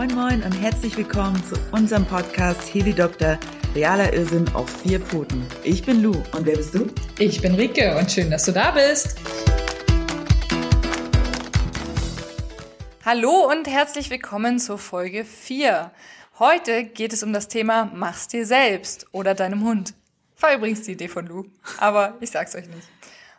Moin Moin und herzlich willkommen zu unserem Podcast Heli Doktor, realer Irrsinn auf vier Pfoten. Ich bin Lou und wer bist du? Ich bin Rike und schön, dass du da bist. Hallo und herzlich willkommen zur Folge 4. Heute geht es um das Thema Mach's dir selbst oder deinem Hund. War übrigens die Idee von Lou, aber ich sag's euch nicht.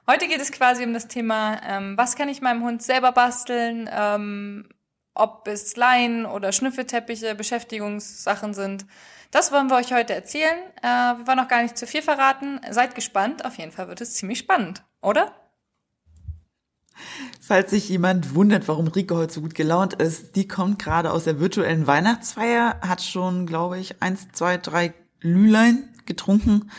Heute geht es quasi um das Thema, ähm, was kann ich meinem Hund selber basteln, ähm, ob es Leinen oder Schnüffelteppiche, Beschäftigungssachen sind. Das wollen wir euch heute erzählen. Äh, wir wollen noch gar nicht zu viel verraten. Seid gespannt. Auf jeden Fall wird es ziemlich spannend, oder? Falls sich jemand wundert, warum Rike heute so gut gelaunt ist, die kommt gerade aus der virtuellen Weihnachtsfeier, hat schon, glaube ich, eins, zwei, drei Lülein getrunken.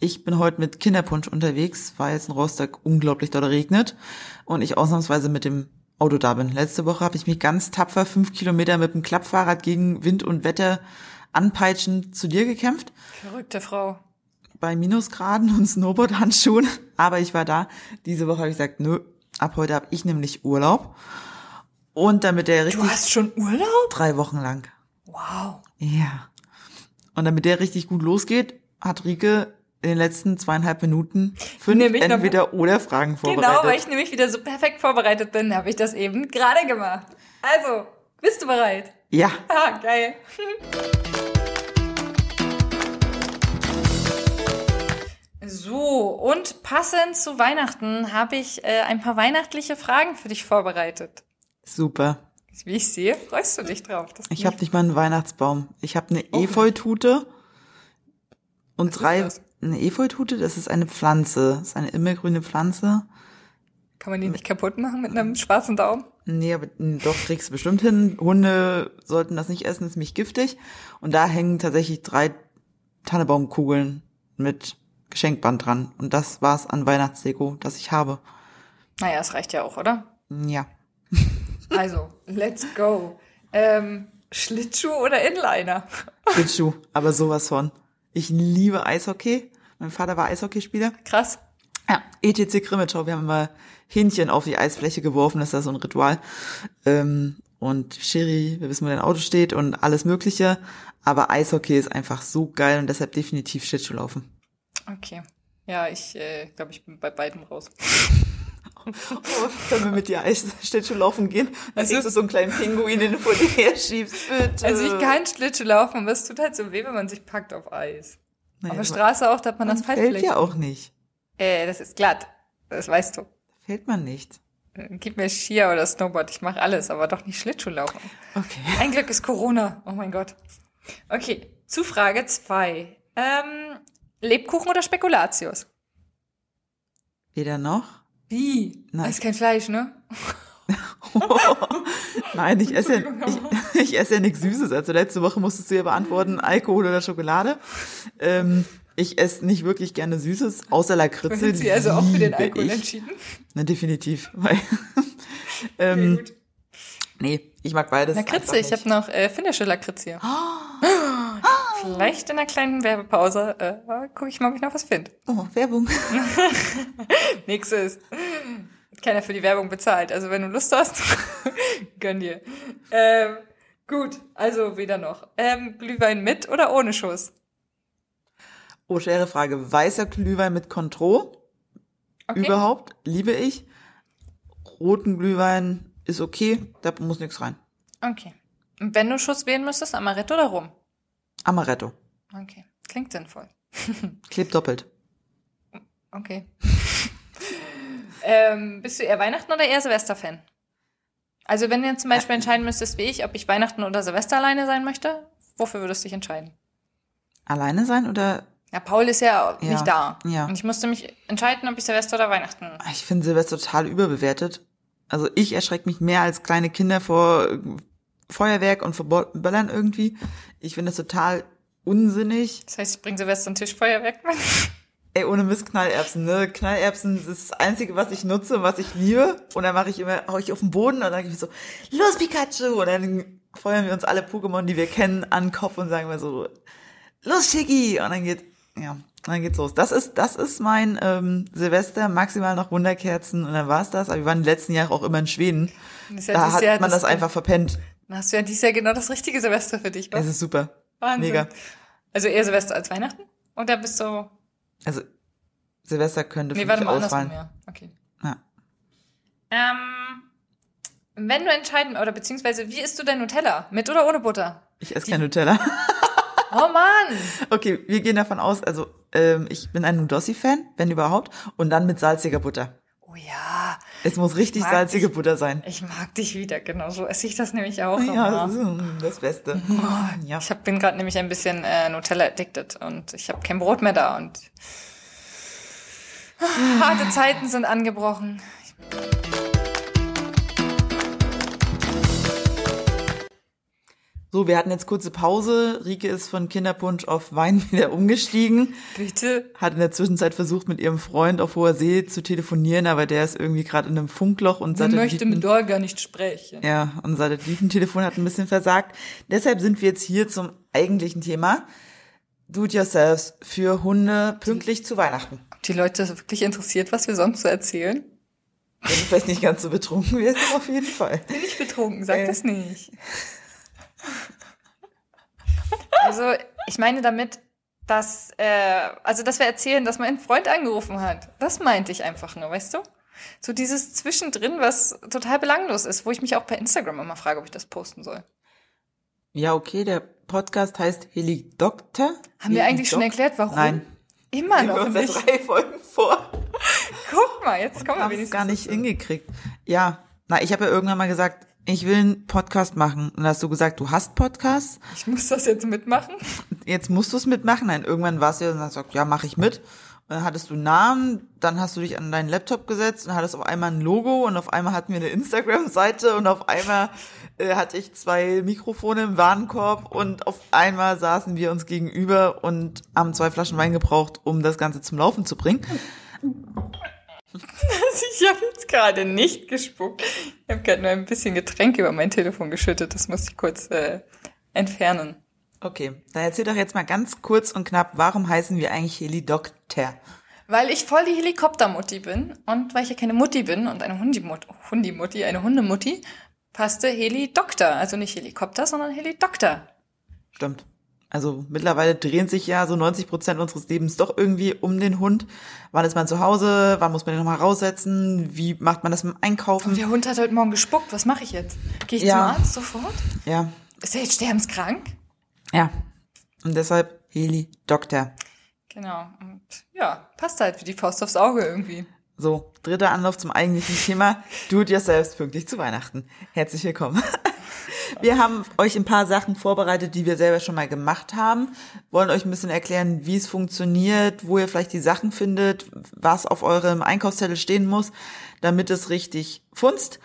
Ich bin heute mit Kinderpunsch unterwegs, weil es in Rostock unglaublich doll regnet und ich ausnahmsweise mit dem Auto da bin. Letzte Woche habe ich mich ganz tapfer fünf Kilometer mit dem Klappfahrrad gegen Wind und Wetter anpeitschen zu dir gekämpft. Verrückte Frau. Bei Minusgraden und Snowboard-Handschuhen. Aber ich war da. Diese Woche habe ich gesagt, nö, ab heute habe ich nämlich Urlaub. Und damit der richtig... Du hast schon Urlaub? Drei Wochen lang. Wow. Ja. Und damit der richtig gut losgeht, hat Rike in den letzten zweieinhalb Minuten fünf entweder oder Fragen vorbereitet. Genau, weil ich nämlich wieder so perfekt vorbereitet bin, habe ich das eben gerade gemacht. Also, bist du bereit? Ja. Ah, geil. So, und passend zu Weihnachten habe ich äh, ein paar weihnachtliche Fragen für dich vorbereitet. Super. Wie ich sehe, freust du dich drauf. ich habe nicht mal einen Weihnachtsbaum. Ich habe eine oh. Efeutute und drei eine Efeutute, das ist eine Pflanze. Das ist eine immergrüne Pflanze. Kann man die nicht kaputt machen mit einem schwarzen Daumen? Nee, aber doch kriegst du bestimmt hin. Hunde sollten das nicht essen, ist nämlich giftig. Und da hängen tatsächlich drei Tannebaumkugeln mit Geschenkband dran. Und das war's an Weihnachtsdeko, das ich habe. Naja, es reicht ja auch, oder? Ja. Also, let's go. Ähm, Schlittschuh oder Inliner? Schlittschuh, aber sowas von. Ich liebe Eishockey. Mein Vater war Eishockeyspieler. Krass. Ja, ETC Krimitschau. Wir haben mal Hähnchen auf die Eisfläche geworfen. Das ist ja so ein Ritual. Ähm, und Sherry, wir wissen, wo dein Auto steht und alles Mögliche. Aber Eishockey ist einfach so geil und deshalb definitiv Schlittschuh laufen. Okay. Ja, ich äh, glaube, ich bin bei beiden raus. Oh, können wir mit dir Eisschlittschuh laufen gehen? Dann also, du so einen kleinen Pinguin, den du vor dir her schiebst, bitte. Also ich kann Schlittschuh laufen, aber es tut halt so weh, wenn man sich packt auf Eis. Naja, auf der Straße auch, da hat man, man das fällt ja auch nicht. Äh, das ist glatt. Das weißt du. Fällt man nicht. Äh, gib mir Skier oder Snowboard, ich mache alles, aber doch nicht Schlittschuh laufen. Okay. Ein Glück ist Corona. Oh mein Gott. Okay, zu Frage zwei. Ähm, Lebkuchen oder Spekulatius? Weder noch. Wie? Nein. Ist kein Fleisch, ne? Nein, ich esse ja, ich, ich esse ja nichts Süßes. Also letzte Woche musstest du ja beantworten, Alkohol oder Schokolade. Ähm, ich esse nicht wirklich gerne Süßes, außer Lakritze. Sind Sie also auch für den Alkohol ich. entschieden? Na, definitiv. Weil, ähm, okay, gut. Nee, ich mag beides. Lakritze, ich habe noch äh, finnische Lakritze hier. Oh. Vielleicht in einer kleinen Werbepause äh, gucke ich mal, ob ich noch was finde. Oh, Werbung. Nix ist. Keiner für die Werbung bezahlt. Also wenn du Lust hast, gönn dir. Ähm, gut, also weder noch. Ähm, Glühwein mit oder ohne Schuss? Oh, schwere Frage. Weißer Glühwein mit Contro? Okay. Überhaupt? Liebe ich. Roten Glühwein ist okay, da muss nichts rein. Okay. Und wenn du Schuss wählen müsstest, Amaretto oder Rum? Amaretto. Okay, klingt sinnvoll. Klebt doppelt. Okay. ähm, bist du eher Weihnachten oder eher Silvester-Fan? Also wenn du jetzt zum Beispiel entscheiden müsstest, wie ich, ob ich Weihnachten oder Silvester alleine sein möchte, wofür würdest du dich entscheiden? Alleine sein oder? Ja, Paul ist ja, ja nicht da. Ja. Und ich musste mich entscheiden, ob ich Silvester oder Weihnachten. Ich finde Silvester total überbewertet. Also ich erschrecke mich mehr als kleine Kinder vor Feuerwerk und verballern irgendwie. Ich finde das total unsinnig. Das heißt, ich bringe Silvester ein Tischfeuerwerk mit? Ey, ohne Mist Knallerbsen, ne? Knallerbsen ist das Einzige, was ich nutze und was ich liebe. Und dann mache ich immer, hau ich auf den Boden und dann gehe ich so, los Pikachu! Und dann feuern wir uns alle Pokémon, die wir kennen, an den Kopf und sagen wir so, los Shiggy! Und dann geht, ja, dann geht's los. Das ist, das ist mein ähm, Silvester, maximal noch Wunderkerzen und dann war's das. Aber wir waren die letzten Jahre auch immer in Schweden. da hat man das einfach verpennt Dann hast du ja dieses Jahr genau das richtige Silvester für dich, Es was? ist super. Wahnsinn. Mega. Also eher Silvester als Weihnachten? Oder bist du... Also Silvester könnte Nee, für warte mich mal, andersrum, ausfallen. ja. Okay. Ja. Ähm, wenn du entscheiden, oder beziehungsweise, wie isst du dein Nutella? Mit oder ohne Butter? Ich esse kein Nutella. Oh Mann! Okay, wir gehen davon aus, also ähm, ich bin ein Nudossi-Fan, wenn überhaupt, und dann mit salziger Butter. Oh ja, Es muss richtig salzige ich. Butter sein. ich mag dich wieder. Genau so esse ich das nämlich auch Ja, das ist mm, das Beste. Ja. Ich hab, bin gerade nämlich ein bisschen äh, Nutella addicted und ich habe kein Brot mehr da und harte Zeiten sind angebrochen. So, wir hatten jetzt kurze Pause. Rike ist von Kinderpunsch auf Wein wieder umgestiegen. Bitte. Hat in der Zwischenzeit versucht, mit ihrem Freund auf hoher See zu telefonieren, aber der ist irgendwie gerade in einem Funkloch und Man möchte Satelliten... mit Olga nicht sprechen. Ja, und Satellitentelefon hat ein bisschen versagt. Deshalb sind wir jetzt hier zum eigentlichen Thema. Do-it-yourselfs für Hunde pünktlich zu Weihnachten. Ob die Leute wirklich interessiert, was wir sonst so erzählen? Wenn du vielleicht nicht ganz so betrunken wirst, auf jeden Fall. Bin ich betrunken, sag Äh. das nicht. Also, ich meine damit, dass, äh, also, dass wir erzählen, dass mein Freund angerufen hat. Das meinte ich einfach nur, weißt du? So dieses Zwischendrin, was total belanglos ist, wo ich mich auch per Instagram immer frage, ob ich das posten soll. Ja, okay, der Podcast heißt Helidokter. Haben wir eigentlich schon erklärt, warum? Nein. Immer wir noch seit nicht. drei Folgen vor. Guck mal, jetzt kommen wir Haben es wenigstens. gar nicht hingekriegt. Ja, na, ich habe ja irgendwann mal gesagt, ich will einen Podcast machen. Und hast du gesagt, du hast Podcasts. Ich muss das jetzt mitmachen. Jetzt musst du es mitmachen. Nein, irgendwann warst du ja und hast gesagt, ja, mache ich mit. Und dann hattest du einen Namen, dann hast du dich an deinen Laptop gesetzt und hattest auf einmal ein Logo und auf einmal hatten wir eine Instagram-Seite und auf einmal äh, hatte ich zwei Mikrofone im Warenkorb und auf einmal saßen wir uns gegenüber und haben zwei Flaschen Wein gebraucht, um das Ganze zum Laufen zu bringen. Ich habe jetzt gerade nicht gespuckt. Ich habe gerade nur ein bisschen Getränk über mein Telefon geschüttet. Das muss ich kurz äh, entfernen. Okay, dann erzähl doch jetzt mal ganz kurz und knapp, warum heißen wir eigentlich Helidokter? Weil ich voll die Helikoptermutti bin und weil ich ja keine Mutti bin und eine Hundimut Hundimutti, eine Hundemutti, passte Heli-Doktor. Also nicht Helikopter, sondern Heli-Doktor. Stimmt. Also mittlerweile drehen sich ja so 90 Prozent unseres Lebens doch irgendwie um den Hund. Wann ist man zu Hause? Wann muss man den nochmal raussetzen? Wie macht man das mit dem Einkaufen? Der Hund hat heute Morgen gespuckt. Was mache ich jetzt? Gehe ich Ja. zum Arzt sofort? Ja, Ist er jetzt sterbenskrank? ja. Und deshalb Heli-Doktor. Genau. Und ja, passt halt wie die Faust aufs Auge irgendwie. So, dritter Anlauf zum eigentlichen Thema. Do it yourself pünktlich zu Weihnachten. Herzlich willkommen. Wir haben euch ein paar Sachen vorbereitet, die wir selber schon mal gemacht haben. Wollen euch ein bisschen erklären, wie es funktioniert, wo ihr vielleicht die Sachen findet, was auf eurem Einkaufszettel stehen muss, damit es richtig funzt.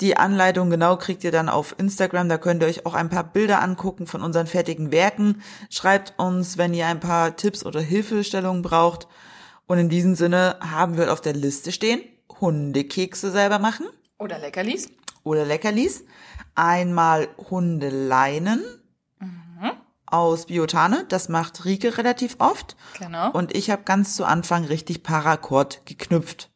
Die Anleitung genau kriegt ihr dann auf Instagram. Da könnt ihr euch auch ein paar Bilder angucken von unseren fertigen Werken. Schreibt uns, wenn ihr ein paar Tipps oder Hilfestellungen braucht. Und in diesem Sinne haben wir auf der Liste stehen, Hundekekse selber machen Oder Leckerlis. oder Leckerlis. Einmal Hundeleinen aus Biotane, das macht Rike relativ oft. Genau. Und ich habe ganz zu Anfang richtig Paracord geknüpft.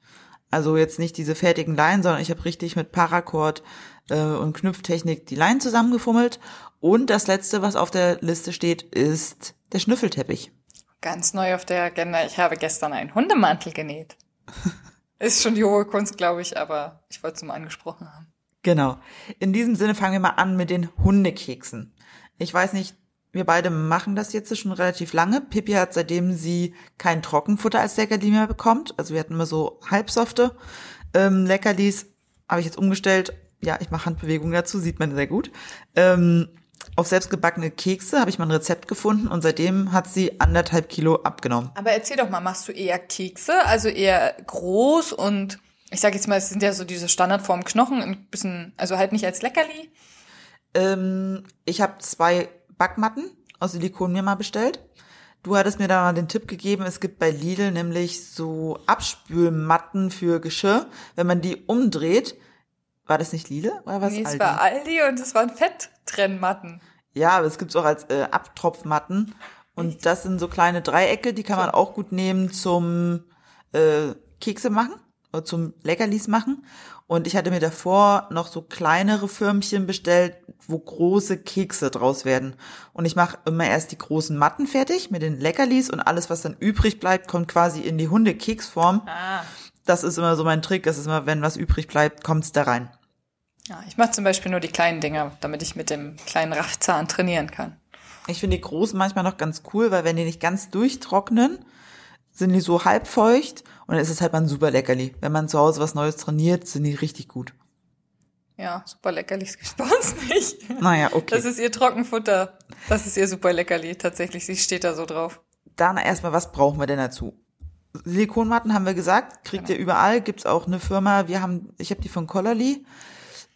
Also jetzt nicht diese fertigen Leinen, sondern ich habe richtig mit Paracord äh, und Knüpftechnik die Leinen zusammengefummelt. Und das letzte, was auf der Liste steht, ist der Schnüffelteppich. Ganz neu auf der Agenda. Ich habe gestern einen Hundemantel genäht. Ist schon die hohe Kunst, glaube ich, aber ich wollte es mal angesprochen haben. Genau. In diesem Sinne fangen wir mal an mit den Hundekeksen. Ich weiß nicht, wir beide machen das jetzt schon relativ lange. Pippi hat seitdem sie kein Trockenfutter als Leckerli mehr bekommt, also wir hatten immer so halbsofte ähm, Leckerlis, habe ich jetzt umgestellt. Ja, ich mache Handbewegungen dazu, sieht man sehr gut. Ähm, auf selbstgebackene Kekse habe ich mal ein Rezept gefunden und seitdem hat sie anderthalb Kilo abgenommen. Aber erzähl doch mal, machst du eher Kekse, also eher groß und ich sage jetzt mal, es sind ja so diese Standardform Knochen, ein bisschen, also halt nicht als Leckerli. Ähm, ich habe zwei Backmatten aus Silikon mir mal bestellt. Du hattest mir da mal den Tipp gegeben, es gibt bei Lidl nämlich so Abspülmatten für Geschirr. Wenn man die umdreht, war das nicht Lidl oder was? nee, es Aldi? war Aldi und es waren Fetttrennmatten. Ja, aber es gibt's auch als äh, Abtropfmatten. Und das sind so kleine Dreiecke, die kann man auch gut nehmen zum äh, Kekse machen. Äh, zum Leckerlis machen. Und ich hatte mir davor noch so kleinere Förmchen bestellt, wo große Kekse draus werden. Und ich mache immer erst die großen Matten fertig mit den Leckerlis und alles, was dann übrig bleibt, kommt quasi in die Hundekeksform. Ah. Das ist immer so mein Trick. Das ist immer, wenn was übrig bleibt, kommt's da rein. Ja, ich mache zum Beispiel nur die kleinen Dinger, damit ich mit dem kleinen Raffzahn trainieren kann. Ich finde die großen manchmal noch ganz cool, weil wenn die nicht ganz durchtrocknen, sind die so halb feucht und dann ist es halt mal ein super Leckerli. Wenn man zu Hause was Neues trainiert, sind die richtig gut. Ja, super leckerlich gibt's bei uns nicht. Naja, okay. Das ist ihr Trockenfutter. Das ist ihr super leckerli. Tatsächlich, sie steht da so drauf. Dann erstmal, was brauchen wir denn dazu? Silikonmatten haben wir gesagt, kriegt ihr überall, gibt's auch eine Firma, wir haben, ich habe die von Collarly.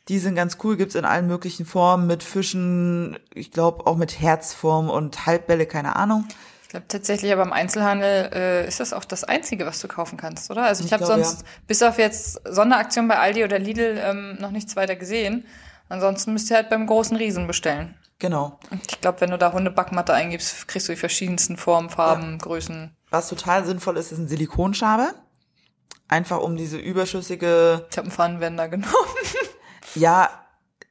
Die sind ganz cool, gibt's in allen möglichen Formen mit Fischen, ich glaube auch mit Herzform und Halbbälle, keine Ahnung. Ich glaube tatsächlich, aber im Einzelhandel äh, ist das auch das Einzige, was du kaufen kannst, oder? Also ich, Ich habe sonst bis auf jetzt Sonderaktion bei Aldi oder Lidl ähm, noch nichts weiter gesehen. Ansonsten müsst ihr halt beim großen Riesen bestellen. Genau. Ich glaube, wenn du da Hundebackmatte eingibst, kriegst du die verschiedensten Formen, Farben, Größen. Was total sinnvoll ist, ist ein Silikonschabe. Einfach um diese überschüssige Ich habe einen Pfannenwender genommen. Ja,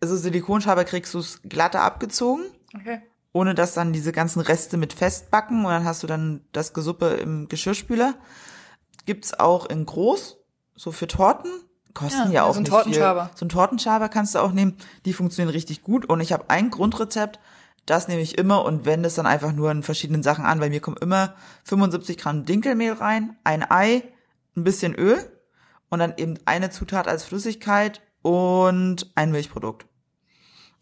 also Silikonschaber kriegst du's glatter abgezogen, Okay. Ohne dass dann diese ganzen Reste mit festbacken und dann hast du dann das Gesuppe im Geschirrspüler. Gibt's auch in groß, so für Torten. Kosten Ja, ja, auch so ein nicht Tortenschaber. Viel. So ein Tortenschaber kannst du auch nehmen. Die funktionieren richtig gut und ich habe ein Grundrezept, das nehme ich immer und wende es dann einfach nur in verschiedenen Sachen an. Bei mir kommen immer 75 Gramm Dinkelmehl rein, ein Ei, ein bisschen Öl und dann eben eine Zutat als Flüssigkeit und ein Milchprodukt.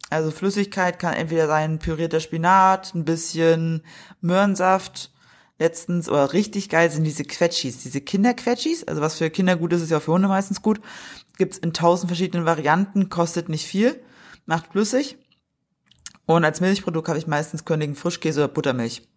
Also Flüssigkeit kann entweder sein pürierter Spinat, ein bisschen Möhrensaft. Letztens, oder richtig geil sind diese Quetschis, diese Kinderquetschis. Also was für Kinder gut ist, ist ja auch für Hunde meistens gut. Gibt's in tausend verschiedenen Varianten, kostet nicht viel, macht flüssig. Und als Milchprodukt habe ich meistens Königen Frischkäse oder Buttermilch.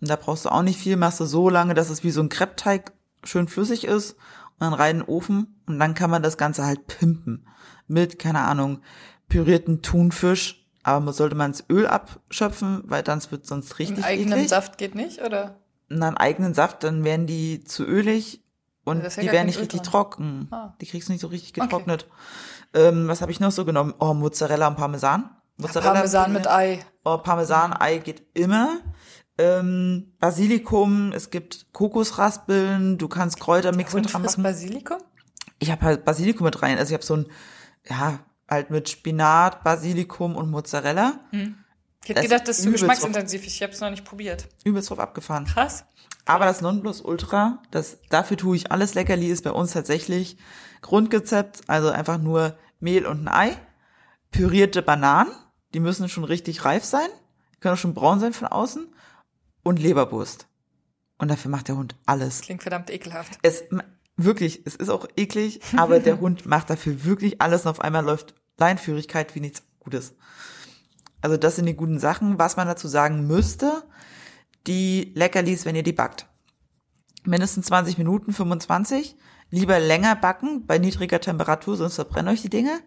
Und da brauchst du auch nicht viel, machst du so lange, dass es wie so ein Kreppteig schön flüssig ist und dann rein in den Ofen und dann kann man das Ganze halt pimpen. Mit, keine Ahnung, pürierten Thunfisch, aber man sollte man das Öl abschöpfen, weil dann wird sonst richtig Im eigenen eklig. Saft geht nicht, oder? Dann eigenen Saft, dann werden die zu ölig und ja die werden kein nicht Öl richtig dran. trocken. Ah. Die kriegst du nicht so richtig Okay. getrocknet. Ähm, was habe ich noch so genommen? Oh, Mozzarella und Parmesan. Mozzarella Parmesan mit Ei. Oh, Parmesan-Ei geht immer. Ähm, Basilikum, es gibt Kokosraspeln, du kannst Kräutermix mit dran machen. Basilikum? Ich habe halt Basilikum mit rein. Also ich habe so ein, ja, halt mit Spinat, Basilikum und Mozzarella. Ich hätte Das gedacht, das ist zu übelst geschmacksintensiv. Ich habe es noch nicht probiert. Übelst drauf abgefahren. Krass. Aber das Nonplusultra, das, dafür tue ich alles Leckerli, ist bei uns tatsächlich Grundrezept, also einfach nur Mehl und ein Ei, pürierte Bananen, die müssen schon richtig reif sein, können auch schon braun sein von außen und Leberwurst. Und dafür macht der Hund alles. Klingt verdammt ekelhaft. Es, wirklich, es ist auch eklig, aber der Hund macht dafür wirklich alles und auf einmal läuft Leinführigkeit wie nichts Gutes. Also das sind die guten Sachen. Was man dazu sagen müsste, die Leckerlis, wenn ihr die backt. Mindestens 20 Minuten, 25. Lieber länger backen bei niedriger Temperatur, sonst verbrennen euch die Dinge.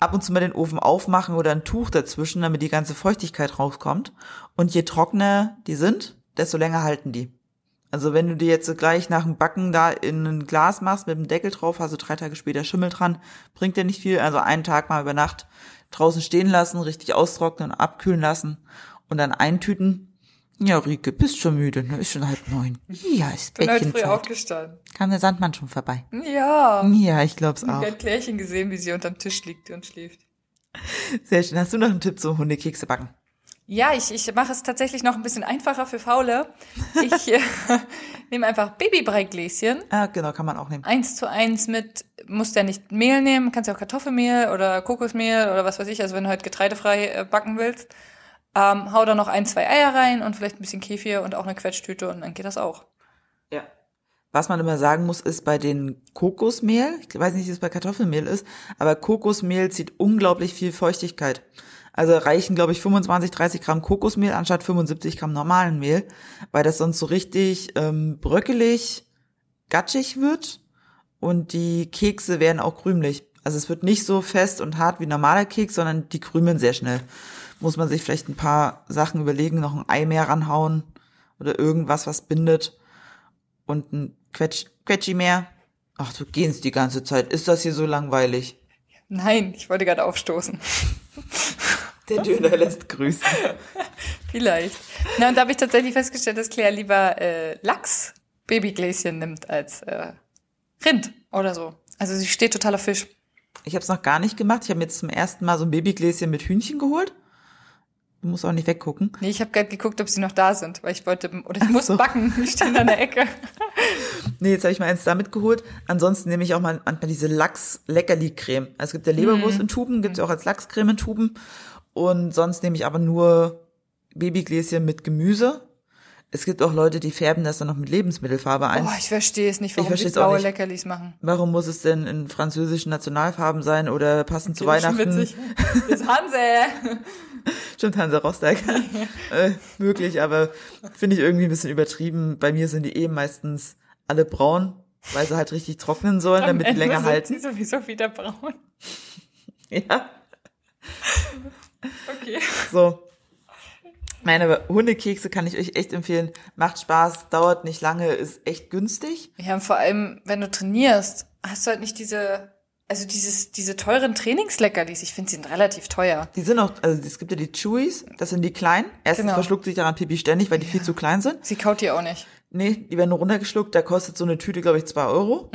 Ab und zu mal den Ofen aufmachen oder ein Tuch dazwischen, damit die ganze Feuchtigkeit rauskommt. Und je trockener die sind, desto länger halten die. Also wenn du die jetzt gleich nach dem Backen da in ein Glas machst mit dem Deckel drauf, hast du drei Tage später Schimmel dran, bringt dir nicht viel. Also einen Tag mal über Nacht draußen stehen lassen, richtig austrocknen, abkühlen lassen und dann eintüten. Ja, Rike, bist schon müde, ne? Ist schon halb neun. Ja, ist Bin heute früh aufgestanden. Kam der Sandmann schon vorbei. Ja. Ja, ich glaub's Ich auch. habe Klärchen gesehen, wie sie unterm Tisch liegt und schläft. Sehr schön. Hast du noch einen Tipp zum Hundekekse backen? Ja, ich, ich mache es tatsächlich noch ein bisschen einfacher für Faule. Ich äh, nehme einfach Babybreigläschen. Ah, genau, kann man auch nehmen. Eins zu eins mit, musst ja nicht Mehl nehmen, kannst ja auch Kartoffelmehl oder Kokosmehl oder was weiß ich, also wenn du halt getreidefrei äh, backen willst. Ähm, hau da noch ein, zwei Eier rein und vielleicht ein bisschen Kefir und auch eine Quetschtüte und dann geht das auch. Ja. Was man immer sagen muss, ist bei den Kokosmehl, ich weiß nicht, wie es bei Kartoffelmehl ist, aber Kokosmehl zieht unglaublich viel Feuchtigkeit. Also reichen, glaube ich, 25, 30 Gramm Kokosmehl anstatt 75 Gramm normalen Mehl, weil das sonst so richtig ähm, bröckelig, gatschig wird und die Kekse werden auch krümelig. Also es wird nicht so fest und hart wie normaler Keks, sondern die krümeln sehr schnell. Muss man sich vielleicht ein paar Sachen überlegen, noch ein Ei mehr ranhauen oder irgendwas, was bindet und ein Quetsch, Quetschi mehr. Ach, du gehst die ganze Zeit. Ist das hier so langweilig? Nein, ich wollte gerade aufstoßen. Der Döner lässt grüßen. Vielleicht. Na, und da habe ich tatsächlich festgestellt, dass Claire lieber äh, Lachs Babygläschen nimmt als äh, Rind oder so. Also sie steht total auf Fisch. Ich habe es noch gar nicht gemacht. Ich habe mir jetzt zum ersten Mal so ein Babygläschen mit Hühnchen geholt. Du musst auch nicht weggucken. Nee, ich habe gerade geguckt, ob sie noch da sind, weil ich wollte, oder ich muss so. backen, die stehen an der Ecke. Nee, jetzt habe ich mal eins damit geholt. Ansonsten nehme ich auch mal manchmal diese Lachs-Leckerli-Creme. Also es gibt ja Leberwurst in Tuben, gibt's ja auch als Lachscreme in Tuben. Und sonst nehme ich aber nur Babygläschen mit Gemüse. Es gibt auch Leute, die färben das dann noch mit Lebensmittelfarbe ein. Oh, ich verstehe es nicht, warum auch blaue nicht. Leckerlis machen. Warum muss es denn in französischen Nationalfarben sein oder passend zu Weihnachten? witzig. Das ist Hanse. Stimmt, Hansa Rostock. äh, möglich, aber finde ich irgendwie ein bisschen übertrieben. Bei mir sind die eh meistens alle braun, weil sie halt richtig trocknen sollen, Am damit die länger sind halten. sie sowieso wieder braun. Ja, Okay. so. Nein, aber Hundekekse kann ich euch echt empfehlen. Macht Spaß, dauert nicht lange, ist echt günstig. Ja, und vor allem, wenn du trainierst, hast du halt nicht diese, also dieses, diese teuren Trainingsleckerlis. Ich finde, sie sind relativ teuer. Die sind auch, also es gibt ja die Chewies, das sind die kleinen. Erstens Genau. verschluckt sich daran Pipi ständig, weil die viel zu klein sind. Sie kaut dir auch nicht. Nee, die werden nur runtergeschluckt, da kostet so eine Tüte, glaube ich, zwei Euro.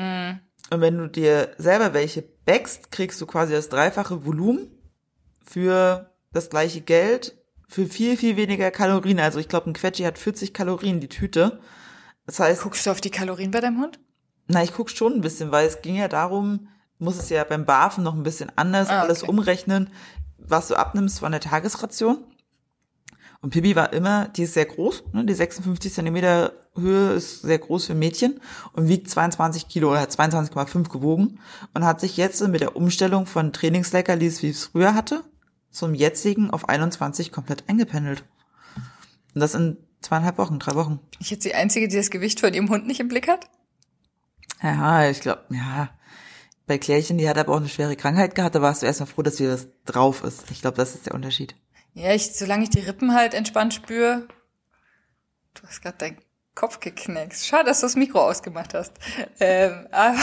Und wenn du dir selber welche backst, kriegst du quasi das dreifache Volumen für das gleiche Geld, für viel, viel weniger Kalorien. Also ich glaube, ein Quetschi hat 40 Kalorien, die Tüte. Das heißt, Guckst du auf die Kalorien bei deinem Hund? na, ich guck schon ein bisschen, weil es ging ja darum, muss es ja beim Barfen noch ein bisschen anders Ah, alles okay. umrechnen, was du abnimmst von der Tagesration. Und Pippi war immer, die ist sehr groß, ne, die 56 Zentimeter Höhe ist sehr groß für Mädchen und wiegt 22 Kilo oder hat 22,5 gewogen und hat sich jetzt mit der Umstellung von Trainingsleckerlis, wie es früher hatte, zum jetzigen auf 21 komplett eingependelt. Und das in zweieinhalb Wochen, drei Wochen. Ich jetzt die Einzige, die das Gewicht von ihrem Hund nicht im Blick hat? Ja, ich glaube, ja. Bei Klärchen, die hat aber auch eine schwere Krankheit gehabt, da warst du erstmal froh, dass wieder was drauf ist. Ich glaube, das ist der Unterschied. Ja, ich, solange ich die Rippen halt entspannt spüre. Du hast gerade deinen Kopf geknackst. Schade, dass du das Mikro ausgemacht hast. Ähm, aber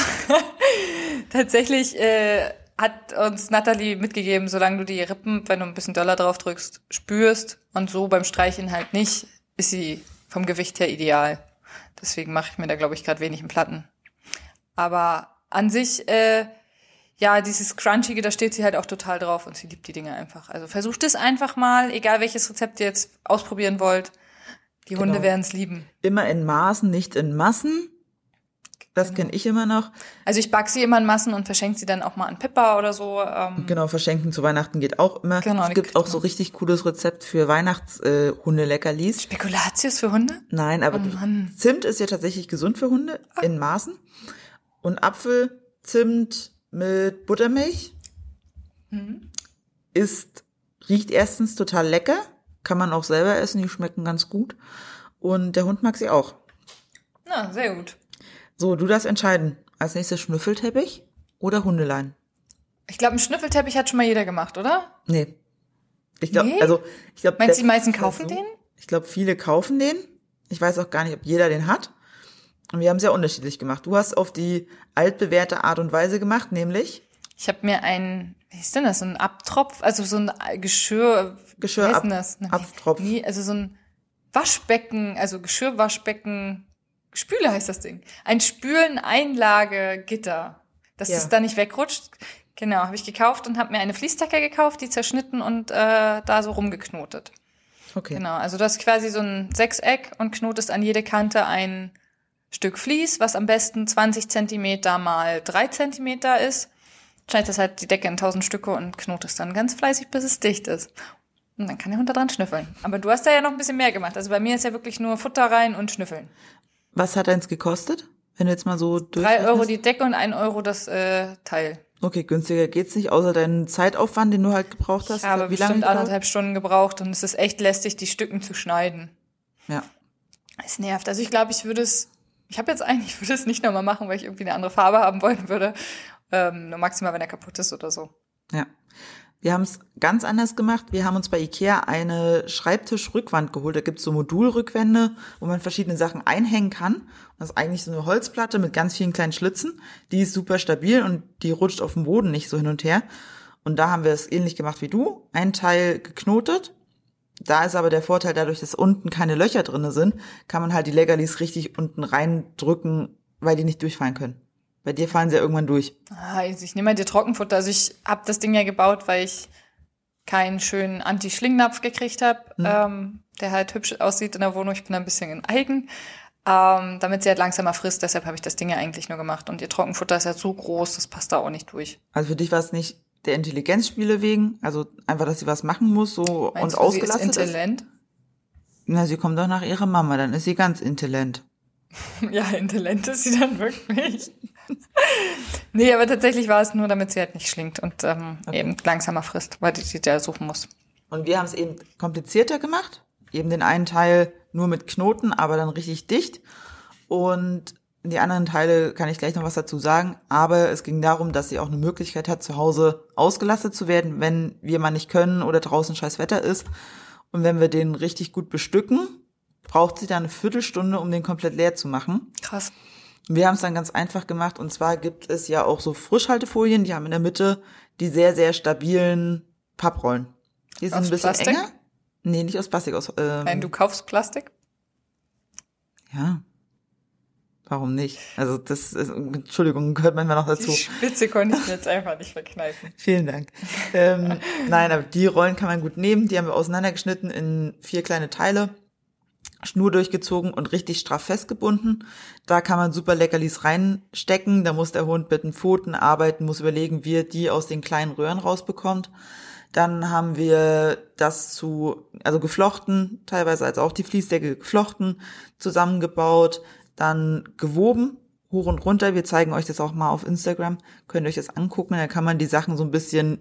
tatsächlich äh, hat uns Natalie mitgegeben, solange du die Rippen, wenn du ein bisschen doller drauf drückst, spürst und so beim Streichen halt nicht, ist sie vom Gewicht her ideal. Deswegen mache ich mir da, glaube ich, gerade wenig im Platten. Aber an sich, äh, ja, dieses Crunchige, da steht sie halt auch total drauf und sie liebt die Dinge einfach. Also versucht es einfach mal, egal welches Rezept ihr jetzt ausprobieren wollt. Die Hunde Genau. werden es lieben. Immer in Maßen, nicht in Massen. Das kenne ich immer noch. Also ich back sie immer in Massen und verschenke sie dann auch mal an Pippa oder so. Ähm, Genau, verschenken zu Weihnachten geht auch immer. Genau, es gibt auch so richtig cooles Rezept für Weihnachtshundeleckerlis. Äh. Spekulatius für Hunde? Nein, aber Oh. Zimt ist ja tatsächlich gesund für Hunde in Maßen. Und Apfel, Zimt mit Buttermilch ist, riecht erstens total lecker. Kann man auch selber essen, die schmecken ganz gut. Und der Hund mag sie auch. Na, sehr gut. So, du darfst entscheiden. Als nächstes Schnüffelteppich oder Hundelein? Ich glaube, einen Schnüffelteppich hat schon mal jeder gemacht, oder? Nee. Ich glaube, Nee? also, ich glaube. Meinst du, die meisten kaufen den? Ich glaube, viele kaufen den. Ich weiß auch gar nicht, ob jeder den hat. Und wir haben sehr unterschiedlich gemacht. Du hast auf die altbewährte Art und Weise gemacht, nämlich Ich habe mir ein, wie ist denn das, so ein Abtropf, also so ein Geschirr, Geschirr wie heißt ab- denn das? Abtropf. Nee, also so ein Waschbecken, also Geschirrwaschbecken, Spüle heißt das Ding. Ein Spülen-Einlagegitter, dass Ja. das da nicht wegrutscht. Genau, habe ich gekauft und habe mir eine Fließdecke gekauft, die zerschnitten und äh, da so rumgeknotet. Okay. Genau, also du hast quasi so ein Sechseck und knotest an jede Kante ein Stück Vlies, was am besten 20 Zentimeter mal 3 Zentimeter ist. Schneidest halt die Decke in tausend Stücke und knotest dann ganz fleißig, bis es dicht ist. Und dann kann der Hund da dran schnüffeln. Aber du hast da ja noch ein bisschen mehr gemacht. Also bei mir ist ja wirklich nur Futter rein und schnüffeln. Was hat eins gekostet? Wenn du jetzt mal so Drei Euro die Decke und ein Euro das äh, Teil. Okay, günstiger geht's nicht, außer deinen Zeitaufwand, den du halt gebraucht hast. Ich habe Wie bestimmt anderthalb Stunden gebraucht und es ist echt lästig, die Stücken zu schneiden. Ja. Es nervt. Also ich glaube, ich würde es, ich habe jetzt eigentlich, ich würde es nicht nochmal machen, weil ich irgendwie eine andere Farbe haben wollen würde. Ähm, nur maximal, wenn er kaputt ist oder so. Ja. Wir haben es ganz anders gemacht. Wir haben uns bei Ikea eine Schreibtischrückwand geholt. Da gibt's so Modulrückwände, wo man verschiedene Sachen einhängen kann. Das ist eigentlich so eine Holzplatte mit ganz vielen kleinen Schlitzen. Die ist super stabil und die rutscht auf dem Boden nicht so hin und her. Und da haben wir es ähnlich gemacht wie du. Ein Teil geknotet. Da ist aber der Vorteil, dadurch, dass unten keine Löcher drinne sind, kann man halt die Leckerlis richtig unten reindrücken, weil die nicht durchfallen können. Bei dir fallen sie ja irgendwann durch. Ah, also ich nehme mal dir Trockenfutter. Also ich habe das Ding ja gebaut, weil ich keinen schönen Anti-Schlingnapf gekriegt habe, Mhm. ähm, der halt hübsch aussieht in der Wohnung. Ich bin ein bisschen in Eigen, ähm, damit sie halt langsamer frisst. Deshalb habe ich das Ding ja eigentlich nur gemacht. Und ihr Trockenfutter ist ja so groß, das passt da auch nicht durch. Also für dich war es nicht der Intelligenzspiele wegen, also einfach, dass sie was machen muss so Meinst und du, sie ist ausgelastet ist. intelligent? Na, sie kommt doch nach ihrer Mama, dann ist sie ganz intelligent. Ja, intelligent ist sie dann wirklich. nee, aber tatsächlich war es nur, damit sie halt nicht schlingt und ähm, Okay. eben langsamer frisst, weil die sie da suchen muss. Und wir haben es eben komplizierter gemacht. Eben den einen Teil nur mit Knoten, aber dann richtig dicht. Und die anderen Teile kann ich gleich noch was dazu sagen. Aber es ging darum, dass sie auch eine Möglichkeit hat, zu Hause ausgelastet zu werden, wenn wir mal nicht können oder draußen scheiß Wetter ist. Und wenn wir den richtig gut bestücken, braucht sie dann eine Viertelstunde, um den komplett leer zu machen. Krass. Wir haben es dann ganz einfach gemacht und zwar gibt es ja auch so Frischhaltefolien, die haben in der Mitte die sehr, sehr stabilen Papprollen. Die sind Aus ein bisschen Plastik? enger. Nee, nicht aus Plastik, aus ähm, Nein, du kaufst Plastik? Ja. Warum nicht? Also das ist, Entschuldigung, gehört manchmal noch dazu. Die Spitze konnte ich mir jetzt einfach nicht verkneifen. Vielen Dank. ähm, nein, aber die Rollen kann man gut nehmen. Die haben wir auseinandergeschnitten in vier kleine Teile, Schnur durchgezogen und richtig straff festgebunden. Da kann man super Leckerlis reinstecken. Da muss der Hund mit den Pfoten arbeiten, muss überlegen, wie er die aus den kleinen Röhren rausbekommt. Dann haben wir das zu, also geflochten, teilweise als auch die Fließdecke geflochten, zusammengebaut, dann gewoben, hoch und runter. Wir zeigen euch das auch mal auf Instagram. Könnt ihr euch das angucken. Da kann man die Sachen so ein bisschen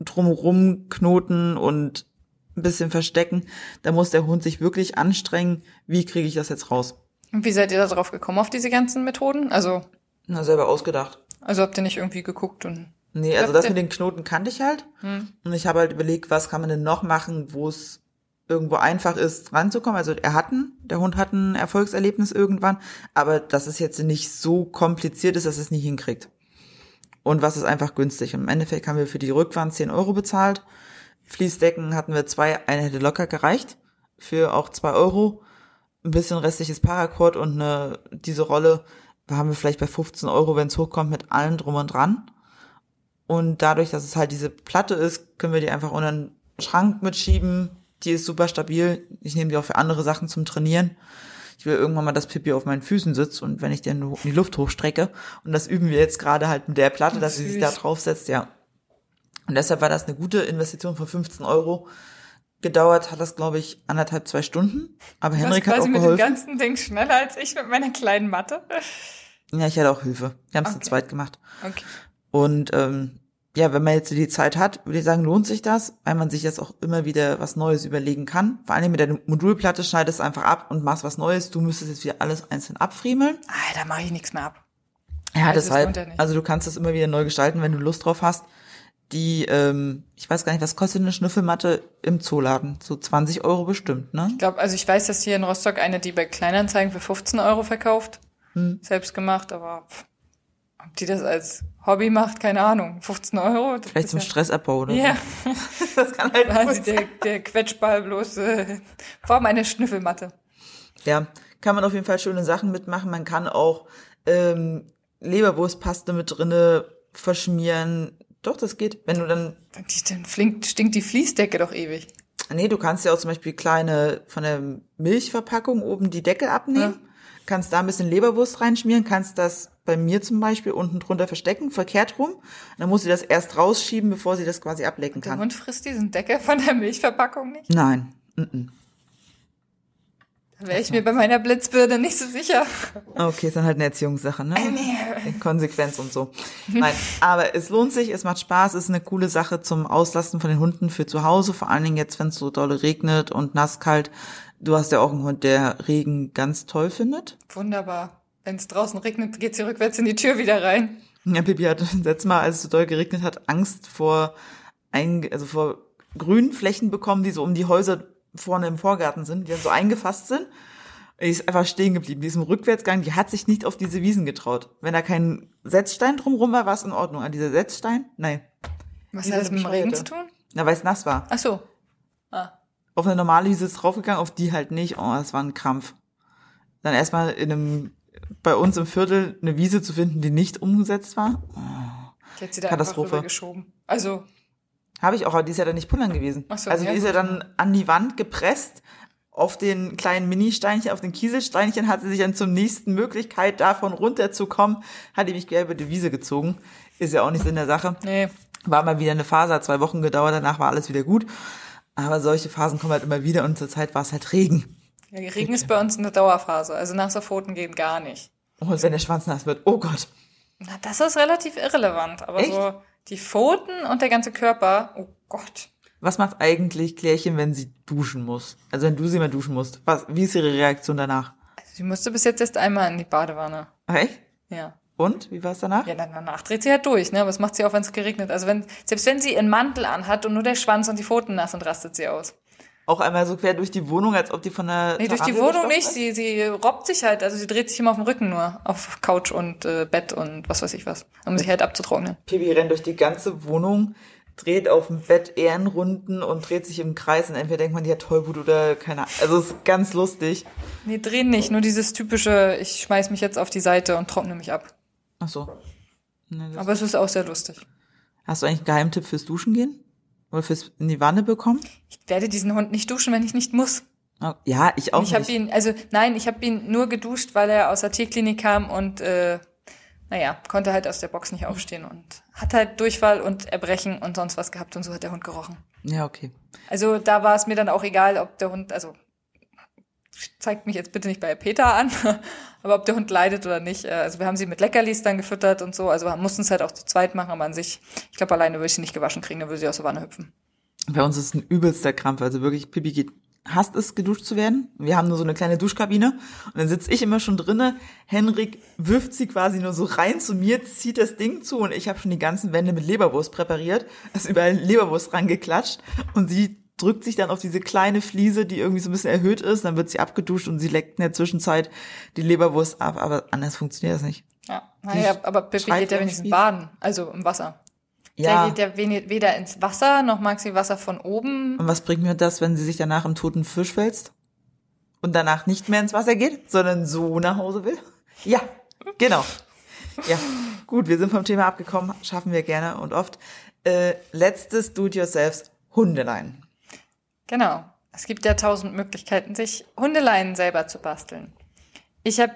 drumherum knoten und ein bisschen verstecken. Da muss der Hund sich wirklich anstrengen. Wie kriege ich das jetzt raus? Und wie seid ihr da drauf gekommen, auf diese ganzen Methoden? Also, Na, selber ausgedacht. also habt ihr nicht irgendwie geguckt und Nee, also das mit den Knoten kannte ich halt. Hm. Und ich habe halt überlegt, was kann man denn noch machen, wo es irgendwo einfach ist, ranzukommen. Also er hat ein, der Hund hat ein Erfolgserlebnis irgendwann, aber dass es jetzt nicht so kompliziert ist, dass es nicht hinkriegt. Und was ist einfach günstig. Und Im Endeffekt haben wir für die Rückwand 10 Euro bezahlt. Fließdecken hatten wir zwei, eine hätte locker gereicht. Für auch zwei Euro. Ein bisschen restliches Paracord und eine, diese Rolle haben wir vielleicht bei 15 Euro, wenn es hochkommt, mit allem drum und dran. Und dadurch, dass es halt diese Platte ist, können wir die einfach unter den Schrank mitschieben. Die ist super stabil. Ich nehme die auch für andere Sachen zum Trainieren. Ich will irgendwann mal, dass Pippi auf meinen Füßen sitzt und wenn ich den in die Luft hochstrecke. Und das üben wir jetzt gerade halt mit der Platte, dass sie sich da draufsetzt, ja. Und deshalb war das eine gute Investition von 15 Euro. Gedauert hat das, glaube ich, anderthalb, zwei Stunden. Aber Henrik hat auch quasi mit dem geholfen. ganzen Ding schneller als ich mit meiner kleinen Matte. Ja, ich hatte auch Hilfe. Wir haben es zu Okay. zweit gemacht. Okay. Und ähm, ja, wenn man jetzt die Zeit hat, würde ich sagen, lohnt sich das, weil man sich jetzt auch immer wieder was Neues überlegen kann. Vor allem mit der Modulplatte schneidest du einfach ab und machst was Neues. Du müsstest jetzt wieder alles einzeln abfriemeln. Ah, da mache ich nichts mehr ab. Ja, Also es deshalb. Also du kannst es immer wieder neu gestalten, wenn du Lust drauf hast. Die, ähm, ich weiß gar nicht, was kostet eine Schnüffelmatte im Zooladen? So 20 Euro bestimmt, ne? Ich glaube, also ich weiß, dass hier in Rostock eine, die bei Kleinanzeigen für 15 Euro verkauft. Hm. Selbst gemacht, aber pff, ob die das als Hobby macht, keine Ahnung. 15 Euro? Das Vielleicht zum ja- Stressabbau oder Ja. Das kann halt quasi der, der Quetschball bloß äh, Form einer Schnüffelmatte. Ja, kann man auf jeden Fall schöne Sachen mitmachen. Man kann auch ähm, Leberwurstpaste mit drinne verschmieren. Doch, das geht. Wenn du dann, Die, dann flinkt, stinkt die Fließdecke doch ewig. nee, du kannst ja auch zum Beispiel kleine von der Milchverpackung oben die Deckel abnehmen, kannst da ein bisschen Leberwurst reinschmieren, kannst das bei mir zum Beispiel unten drunter verstecken, verkehrt rum. Und dann muss sie das erst rausschieben, bevor sie das quasi ablecken kann. Hund frisst diesen Deckel von der Milchverpackung nicht. Nein. Mm Da wäre ich mir bei meiner Blitzbirne nicht so sicher. -mm. Okay, ist dann halt eine Erziehungssache, ne? Konsequenz und so. Nein, aber es lohnt sich, es macht Spaß, es ist eine coole Sache zum Auslasten von den Hunden für zu Hause, vor allen Dingen jetzt, wenn es so dolle regnet und nass kalt. Du hast ja auch einen Hund, der Regen ganz toll findet. Wunderbar. Wenn es draußen regnet, geht sie rückwärts in die Tür wieder rein. Ja, Pippi hatte letztes Mal, als es so doll geregnet hat, Angst vor ein, also vor Grünflächen bekommen, die so um die Häuser vorne im Vorgarten sind, die dann so eingefasst sind. Die ist einfach stehen geblieben. Die ist im Rückwärtsgang, die hat sich nicht auf diese Wiesen getraut. Wenn da kein Setzstein drumrum war, war es in Ordnung. An dieser Setzstein? Nein. Was hat das mit dem Regen zu tun? Na, weil es nass war. Ach so. Ah. Auf eine normale Wiese ist draufgegangen, auf die halt nicht. Oh, das war ein Krampf. Dann erstmal in einem, bei uns im Viertel eine Wiese zu finden, die nicht umgesetzt war. Ich hätte sie da einfach Katastrophe. geschoben. Also, Habe ich auch, aber die ist ja dann nicht pullern gewesen. Ach so, also ja, die ist ja dann an die Wand gepresst. Auf den kleinen Mini-Steinchen, auf den Kieselsteinchen hat sie sich dann zum nächsten Möglichkeit, davon runterzukommen, hat die mich quer über die Wiese gezogen. Ist ja auch nicht Sinn der Sache. nee. War mal wieder eine Phase, hat zwei Wochen gedauert, danach war alles wieder gut. Aber solche Phasen kommen halt immer wieder und zurzeit war es halt Regen. Ja, Regen ist bei uns eine Dauerphase. Also nasser Pfoten gehen gar nicht. Und wenn der Schwanz nass wird, oh Gott. Na, das ist relativ irrelevant. Aber Echt? so die Pfoten und der ganze Körper, oh Gott. Was macht eigentlich Klärchen, wenn sie duschen muss? Also wenn du sie mal duschen musst. Was, wie ist ihre Reaktion danach? Also, sie musste bis jetzt erst einmal in die Badewanne. Echt? Ja. Und? Wie war es danach? Ja, danach dreht sie halt durch, ne? Aber das macht sie auch, wenn es geregnet. Also wenn, selbst wenn sie einen Mantel anhat und nur der Schwanz und die Pfoten nass sind, rastet sie aus. Auch einmal so quer durch die Wohnung, als ob die von der Nee, durch die Wohnung nicht. ist? Sie, sie robbt sich halt, also sie dreht sich immer auf dem Rücken nur, auf Couch und äh, Bett und was weiß ich was, um sich halt abzutrocknen. Pipi rennt durch die ganze Wohnung, dreht auf dem Bett Ehrenrunden und dreht sich im Kreis und entweder denkt man, die hat Tollwut oder keine Ahnung. Also es ist ganz lustig. Nee, drehen nicht, nur dieses typische, ich schmeiß mich jetzt auf die Seite und trockne mich ab. Ach so. Ne, das- Aber es ist auch sehr lustig. Hast du eigentlich einen Geheimtipp fürs Duschen gehen? Fürs in die Wanne bekommen? Ich werde diesen Hund nicht duschen, wenn ich nicht muss. Oh, Ja, ich auch ich habe nicht. ihn, also nein, ich habe ihn nur geduscht, weil er aus der Tierklinik kam und äh, naja, konnte halt aus der Box nicht aufstehen und hat halt Durchfall und Erbrechen und sonst was gehabt und so hat der Hund gerochen. Ja, okay. Also da war es mir dann auch egal, ob der Hund, also zeigt mich jetzt bitte nicht bei Peter an, aber ob der Hund leidet oder nicht. Äh, Also wir haben sie mit Leckerlis dann gefüttert und so, also wir mussten es halt auch zu zweit machen, aber an sich, ich glaube alleine würde ich sie nicht gewaschen kriegen, dann würde sie aus der Wanne hüpfen. Bei uns ist ein übelster Krampf. Also wirklich, Pipi geht, hasst es, geduscht zu werden. Wir haben nur so eine kleine Duschkabine und dann sitze ich immer schon drinne. Henrik wirft sie quasi nur so rein zu mir, zieht das Ding zu und ich habe schon die ganzen Wände mit Leberwurst präpariert, ist überall Leberwurst rangeklatscht und sie drückt sich dann auf diese kleine Fliese, die irgendwie so ein bisschen erhöht ist, dann wird sie abgeduscht und sie leckt in der Zwischenzeit die Leberwurst ab, aber anders funktioniert das nicht. Ja, naja, aber Pippi geht ja wenigstens baden, also im Wasser. Der geht ja weder ins Wasser, noch mag sie Wasser von oben. Und was bringt mir das, wenn sie sich danach im toten Fisch wälzt? Und danach nicht mehr ins Wasser geht, sondern so nach Hause will? Ja, genau. Ja, gut, wir sind vom Thema abgekommen, schaffen wir gerne und oft. Äh, letztes Do-it-yourselfs, Hundelein. Genau. Es gibt ja tausend Möglichkeiten, sich Hundeleinen selber zu basteln. Ich habe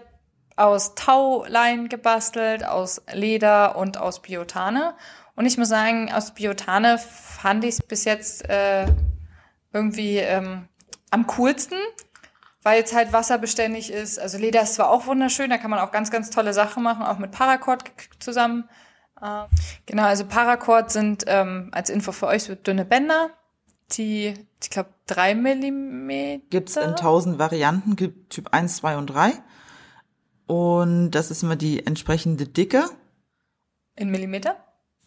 aus Tauleinen gebastelt, aus Leder und aus Biotane. Und ich muss sagen, aus Biotane fand ich es bis jetzt äh, irgendwie ähm, am coolsten, weil es halt wasserbeständig ist. Also Leder ist zwar auch wunderschön, da kann man auch ganz, ganz tolle Sachen machen, auch mit Paracord zusammen. Äh, genau, also Paracord sind ähm, als Info für euch so dünne Bänder, die, ich glaube, drei Millimeter. Gibt's in tausend Varianten, gibt Typ 1, 2 und 3. Und das ist immer die entsprechende Dicke. In Millimeter?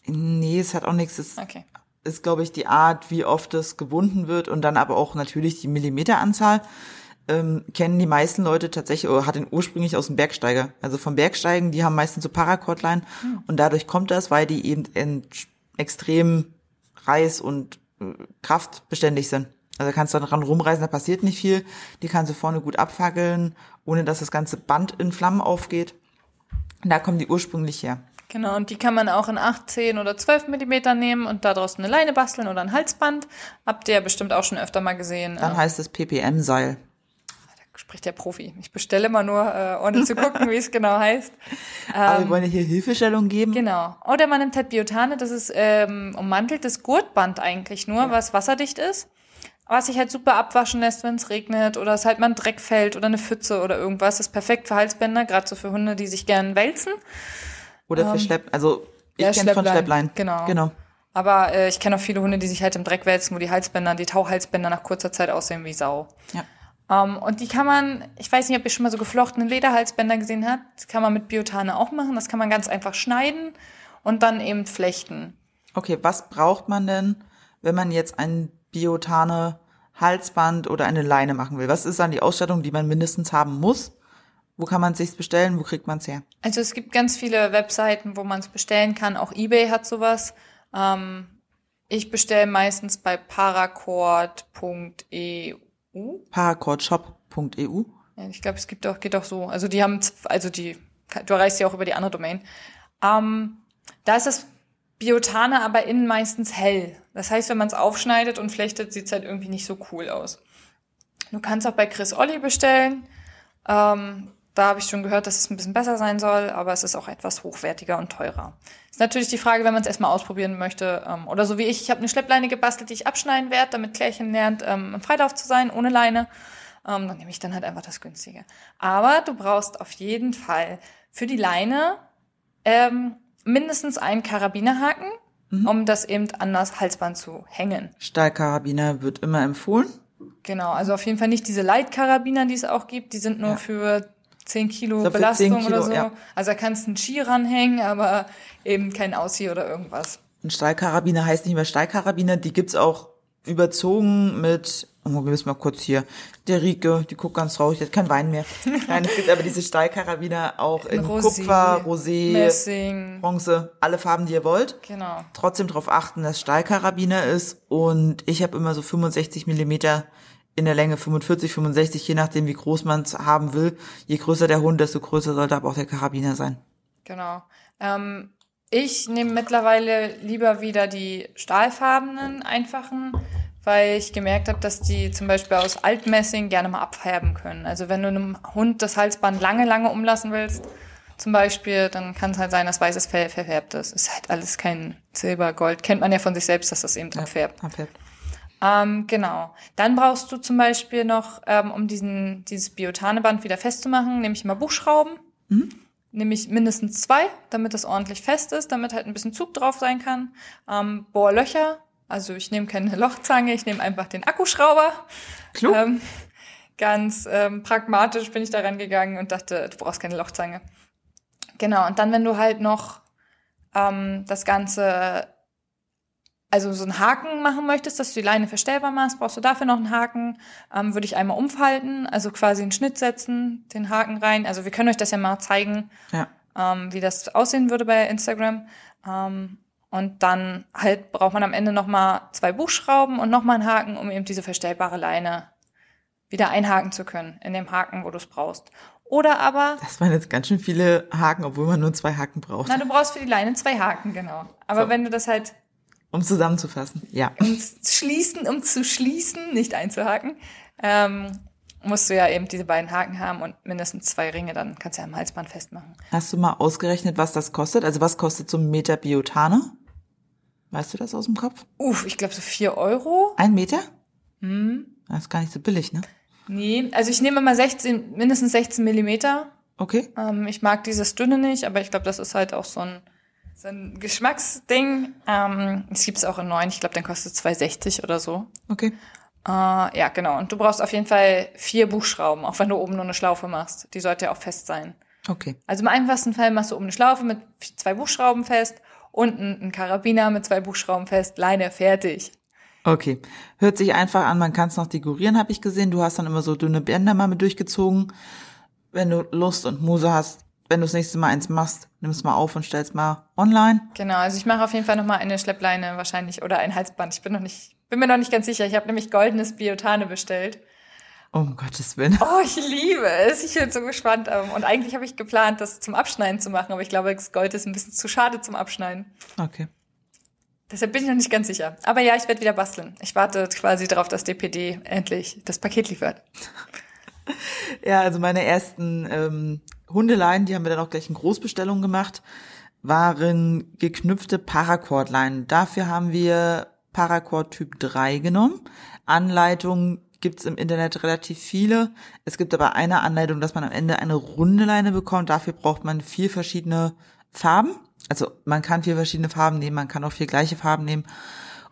Nee, es hat auch nichts, es Okay. ist, glaube ich, die Art, wie oft es gewunden wird und dann aber auch natürlich die Millimeteranzahl. Ähm, kennen die meisten Leute tatsächlich, oder hat den ursprünglich aus dem Bergsteiger. Also vom Bergsteigen, die haben meistens so Paracordline und dadurch kommt das, weil die eben in extrem reiß- und kraftbeständig sind. Also da kannst du dran rumreißen, da passiert nicht viel. Die kannst du vorne gut abfackeln, ohne dass das ganze Band in Flammen aufgeht. Und da kommen die ursprünglich her. Genau, und die kann man auch in 8, 10 oder 12 Millimeter nehmen und daraus eine Leine basteln oder ein Halsband. Habt ihr bestimmt auch schon öfter mal gesehen. Dann Äh, heißt es PPM-Seil. Spricht der Profi. Ich bestelle immer nur, äh, ohne zu gucken, wie es genau heißt. Aber wir wollen ja hier Hilfestellung geben. Genau. Oder man nimmt halt Biotane, das ist ähm, ummanteltes Gurtband eigentlich nur, was wasserdicht ist. Was sich halt super abwaschen lässt, wenn es regnet oder es halt mal ein Dreck fällt oder eine Pfütze oder irgendwas. Das ist perfekt für Halsbänder, gerade so für Hunde, die sich gern wälzen. Oder für Schlepp, also ich ja, kenne von Schlepplein. Schlepplein. Genau. Genau. Aber äh, ich kenne auch viele Hunde, die sich halt im Dreck wälzen, wo die Halsbänder, die Tauchhalsbänder nach kurzer Zeit aussehen wie Sau. Ja. Ähm, und die kann man, ich weiß nicht, ob ihr schon mal so geflochtene Lederhalsbänder gesehen habt. Das kann man mit Biotane auch machen. Das kann man ganz einfach schneiden und dann eben flechten. Okay, was braucht man denn wenn man jetzt ein Biotane Halsband oder eine Leine machen will? Was ist dann die Ausstattung, die man mindestens haben muss? Wo kann man es sich bestellen? Wo kriegt man es her? Also es gibt ganz viele Webseiten, wo man es bestellen kann. Auch eBay hat sowas. Ähm, ich bestelle meistens bei paracord.eu. Paracordshop.eu. Ja, ich glaube, es gibt auch, geht auch so. Also die haben, also die, du erreichst ja auch über die andere Domain. Ähm, da ist das Biotane aber innen meistens hell. Das heißt, wenn man es aufschneidet und flechtet, sieht es halt irgendwie nicht so cool aus. Du kannst auch bei Chris Olli bestellen. Ähm, da habe ich schon gehört, dass es ein bisschen besser sein soll, aber es ist auch etwas hochwertiger und teurer. Ist natürlich die Frage, wenn man es erstmal ausprobieren möchte. Ähm, oder so wie ich, ich habe eine Schleppleine gebastelt, die ich abschneiden werde, damit Klärchen lernt, ähm, im Freilauf zu sein, ohne Leine. Ähm, dann nehme ich dann halt einfach das günstige. Aber du brauchst auf jeden Fall für die Leine ähm, mindestens einen Karabinerhaken, mhm. um das eben an das Halsband zu hängen. Stahlkarabiner wird immer empfohlen. Genau, also auf jeden Fall nicht diese Leitkarabiner, die es auch gibt. Die sind nur ja. für 10 Kilo Belastung 10 Kilo, oder so. Ja. Also da kannst du einen Ski ranhängen, aber eben kein Aussie oder irgendwas. Ein Stahlkarabiner heißt nicht mehr Stahlkarabiner, die gibt's auch überzogen mit, oh, wir müssen mal kurz hier, der Rike, die guckt ganz traurig, die hat kein Wein mehr. Nein, es gibt aber diese Stahlkarabiner auch in Rosé, Kupfer, Rosé, Messing. Bronze, alle Farben, die ihr wollt. Genau. Trotzdem darauf achten, dass Stahlkarabiner ist und ich habe immer so 65 Millimeter in der Länge 45, 65, je nachdem, wie groß man es haben will. Je größer der Hund, desto größer sollte aber auch der Karabiner sein. Genau. Ähm, ich nehme mittlerweile lieber wieder die stahlfarbenen, einfachen, weil ich gemerkt habe, dass die zum Beispiel aus Altmessing gerne mal abfärben können. Also wenn du einem Hund das Halsband lange, lange umlassen willst, zum Beispiel, dann kann es halt sein, dass weißes Fell verfärbt ist. Ist halt alles kein Silber, Gold. Kennt man ja von sich selbst, dass das eben abfärbt. abfärbt. Ähm, genau. Dann brauchst du zum Beispiel noch, ähm, um diesen, dieses Biotaneband wieder festzumachen, nehme ich immer Buchschrauben. Mhm. Nehme ich mindestens zwei, damit das ordentlich fest ist, damit halt ein bisschen Zug drauf sein kann. Ähm, Bohrlöcher. Also ich nehme keine Lochzange, ich nehme einfach den Akkuschrauber. Klug. Ähm, ganz ähm, pragmatisch bin ich da rangegangen und dachte, du brauchst keine Lochzange. Genau, und dann, wenn du halt noch ähm, das Ganze also so einen Haken machen möchtest, dass du die Leine verstellbar machst, brauchst du dafür noch einen Haken. Ähm, würde ich einmal umfalten, also quasi einen Schnitt setzen, den Haken rein. Also wir können euch das ja mal zeigen, ja. ähm, wie das aussehen würde bei Instagram. Ähm, und dann halt braucht man am Ende nochmal zwei Buchschrauben und nochmal einen Haken, um eben diese verstellbare Leine wieder einhaken zu können in dem Haken, wo du es brauchst. Oder aber. Das waren jetzt ganz schön viele Haken, obwohl man nur zwei Haken braucht. Na, du brauchst für die Leine zwei Haken, genau. Aber so. wenn du das halt um zusammenzufassen, ja. Um schließen, um zu schließen, nicht einzuhaken, ähm, musst du ja eben diese beiden Haken haben und mindestens zwei Ringe, dann kannst du ja am Halsband festmachen. Hast du mal ausgerechnet, was das kostet? Also was kostet so ein Meter Biotane? Weißt du das aus dem Kopf? Uff, ich glaube so vier Euro. Ein Meter? Hm. Das ist gar nicht so billig, ne? Nee, also ich nehme mal 16, mindestens 16 Millimeter. Okay. Ähm, ich mag dieses dünne nicht, aber ich glaube, das ist halt auch so ein so ein Geschmacksding. Ähm, es gibt's auch in neun. Ich glaube, dann kostet 2,60 oder so. Okay. Äh, ja, genau. Und du brauchst auf jeden Fall vier Buchschrauben, auch wenn du oben nur eine Schlaufe machst. Die sollte ja auch fest sein. Okay. Also im einfachsten Fall machst du oben eine Schlaufe mit zwei Buchschrauben fest, unten ein Karabiner mit zwei Buchschrauben fest, Leine fertig. Okay. Hört sich einfach an, man kann es noch dekorieren, habe ich gesehen. Du hast dann immer so dünne Bänder mal mit durchgezogen. Wenn du Lust und Muse hast, wenn du das nächste Mal eins machst, nimm es mal auf und stell's mal online. Genau, also ich mache auf jeden Fall noch mal eine Schleppleine wahrscheinlich oder ein Halsband. Ich bin noch nicht, bin mir noch nicht ganz sicher. Ich habe nämlich goldenes Biotane bestellt. Oh, um Gottes Willen. Oh, ich liebe es. Ich bin so gespannt. Ähm, und eigentlich habe ich geplant, das zum Abschneiden zu machen, aber ich glaube, das Gold ist ein bisschen zu schade zum Abschneiden. Okay. Deshalb bin ich noch nicht ganz sicher. Aber ja, ich werde wieder basteln. Ich warte quasi darauf, dass DPD endlich das Paket liefert. ja, also meine ersten ähm, Hundeleien, die haben wir dann auch gleich in Großbestellung gemacht, waren geknüpfte Paracord-Leinen. Dafür haben wir Paracord Typ 3 genommen. Anleitungen gibt's im Internet relativ viele. Es gibt aber eine Anleitung, dass man am Ende eine runde Leine bekommt. Dafür braucht man vier verschiedene Farben. Also man kann vier verschiedene Farben nehmen, man kann auch vier gleiche Farben nehmen.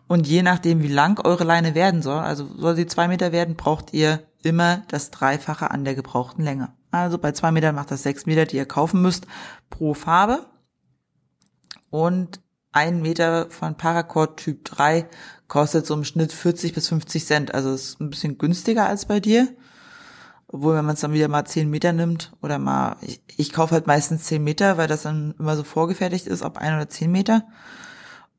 Und je nachdem, wie lang eure Leine werden soll, also soll sie zwei Meter werden, braucht ihr immer das Dreifache an der gebrauchten Länge. Also bei zwei Metern macht das sechs Meter, die ihr kaufen müsst pro Farbe. Und ein Meter von Paracord Typ 3 kostet so im Schnitt 40 bis 50 Cent. Also ist ein bisschen günstiger als bei dir. Obwohl, wenn man es dann wieder mal 10 Meter nimmt oder mal, ich, ich kaufe halt meistens 10 Meter, weil das dann immer so vorgefertigt ist, ob ein oder 10 Meter.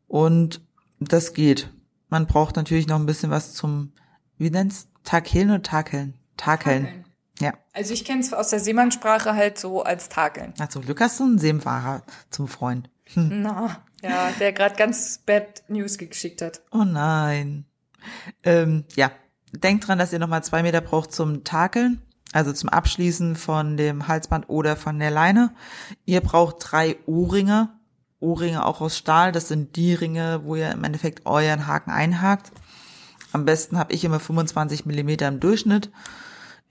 Und das geht. Man braucht natürlich noch ein bisschen was zum, wie nennt's? Takeln oder Takeln? Takeln. Takeln. Ja. Also ich kenne es aus der Seemannssprache halt so als Takeln. Na, zum Glück hast du einen Seefahrer zum Freund. Hm. Na, ja, der gerade ganz bad News geschickt hat. Oh nein. Ähm, ja, denkt dran, dass ihr nochmal zwei Meter braucht zum Takeln, also zum Abschließen von dem Halsband oder von der Leine. Ihr braucht drei O-Ringe, O-Ringe auch aus Stahl. Das sind die Ringe, wo ihr im Endeffekt euren Haken einhakt. Am besten habe ich immer 25 Millimeter im Durchschnitt.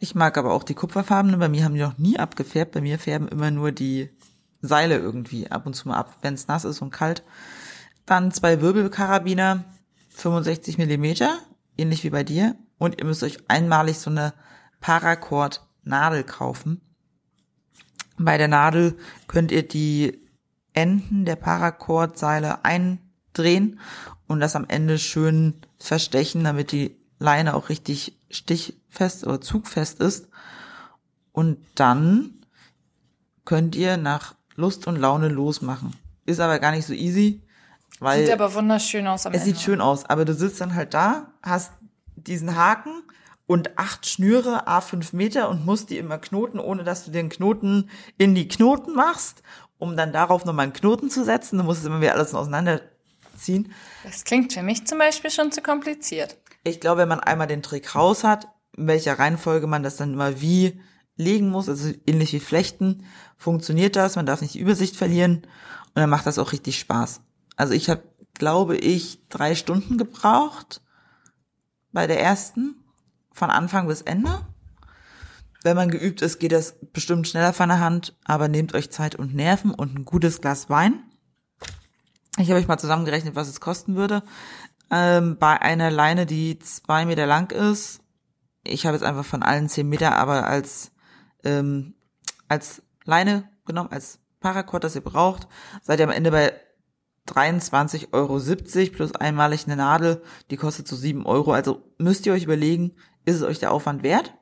Ich mag aber auch die Kupferfarbenen. Bei mir haben die noch nie abgefärbt. Bei mir färben immer nur die Seile irgendwie ab und zu mal ab, wenn es nass ist und kalt. Dann zwei Wirbelkarabiner, 65 Millimeter, ähnlich wie bei dir. Und ihr müsst euch einmalig so eine Paracord Nadel kaufen. Bei der Nadel könnt ihr die Enden der Paracord Seile eindrehen und das am Ende schön verstechen, damit die Leine auch richtig stichfest oder zugfest ist. Und dann könnt ihr nach Lust und Laune losmachen. Ist aber gar nicht so easy, weil Sieht aber wunderschön aus am es Ende. sieht schön aus, aber du sitzt dann halt da, hast diesen Haken und acht Schnüre, a fünf Meter und musst die immer knoten, ohne dass du den Knoten in die Knoten machst, um dann darauf nochmal einen Knoten zu setzen. Du musst es immer wieder alles auseinanderziehen. Das klingt für mich zum Beispiel schon zu kompliziert. Ich glaube, wenn man einmal den Trick raus hat, in welcher Reihenfolge man das dann immer wie legen muss, also ähnlich wie Flechten, funktioniert das. Man darf nicht die Übersicht verlieren und dann macht das auch richtig Spaß. Also ich habe, glaube ich, drei Stunden gebraucht bei der ersten, von Anfang bis Ende. Wenn man geübt ist, geht das bestimmt schneller von der Hand, aber nehmt euch Zeit und Nerven und ein gutes Glas Wein. Ich habe euch mal zusammengerechnet, was es kosten würde. Ähm, bei einer Leine, die zwei Meter lang ist, ich habe jetzt einfach von allen zehn Meter, aber als ähm, als Leine genommen, als Paracord, das ihr braucht, seid ihr am Ende bei 23,70 Euro plus einmalig eine Nadel, die kostet so 7 Euro. Also müsst ihr euch überlegen, ist es euch der Aufwand wert?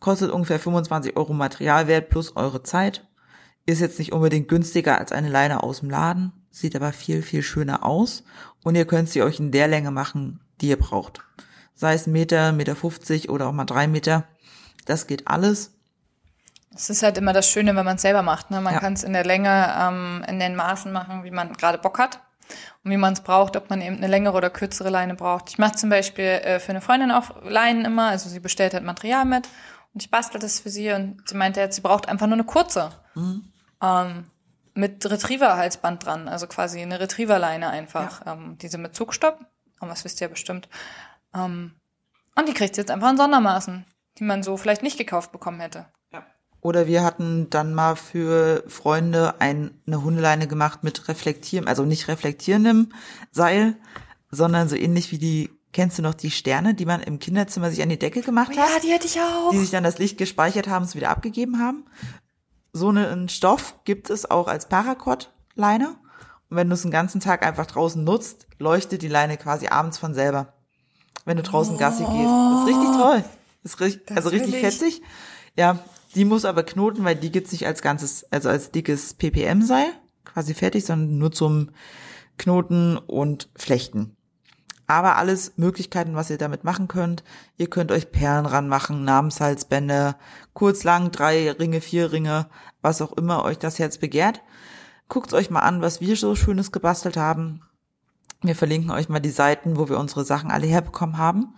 Kostet ungefähr 25 Euro Materialwert plus eure Zeit. Ist jetzt nicht unbedingt günstiger als eine Leine aus dem Laden, sieht aber viel, viel schöner aus. Und ihr könnt sie euch in der Länge machen, die ihr braucht. Sei es Meter, Meter 50 oder auch mal drei Meter. Das geht alles. Es ist halt immer das Schöne, wenn man es selber macht. Ne? Man Ja. kann es in der Länge, ähm, in den Maßen machen, wie man gerade Bock hat und wie man es braucht, ob man eben eine längere oder kürzere Leine braucht. Ich mache zum Beispiel äh, für eine Freundin auch Leinen immer, also sie bestellt halt Material mit und ich bastel das für sie und sie meinte jetzt, sie braucht einfach nur eine kurze. Ähm, mit Retriever-Halsband dran, also quasi eine Retriever-Leine einfach. Ähm, diese mit Zugstopp, aber das wisst ihr ja bestimmt. Ähm, und die kriegt sie jetzt einfach in Sondermaßen, die man so vielleicht nicht gekauft bekommen hätte. Oder wir hatten dann mal für Freunde ein, eine Hundeleine gemacht mit reflektieren, also nicht reflektierendem Seil, sondern so ähnlich wie die, kennst du noch die Sterne, die man im Kinderzimmer sich an die Decke gemacht hat? Ja, die hätte ich auch. die sich dann das Licht gespeichert haben, es wieder abgegeben haben. So einen Stoff gibt es auch als Paracord-Leine. Und wenn du es den ganzen Tag einfach draußen nutzt, leuchtet die Leine quasi abends von selber. Wenn du draußen Gassi gehst. Das ist richtig toll. Ist richtig, also richtig fetzig. Ja, die muss aber knoten, weil die gibt's nicht als ganzes, also als dickes PPM-Seil, quasi fertig, sondern nur zum Knoten und Flechten. Aber alles Möglichkeiten, was ihr damit machen könnt. Ihr könnt euch Perlen ranmachen, Namenshalsbänder, kurz lang, drei Ringe, vier Ringe, was auch immer euch das Herz begehrt. Guckt euch mal an, was wir so Schönes gebastelt haben. Wir verlinken euch mal die Seiten, wo wir unsere Sachen alle herbekommen haben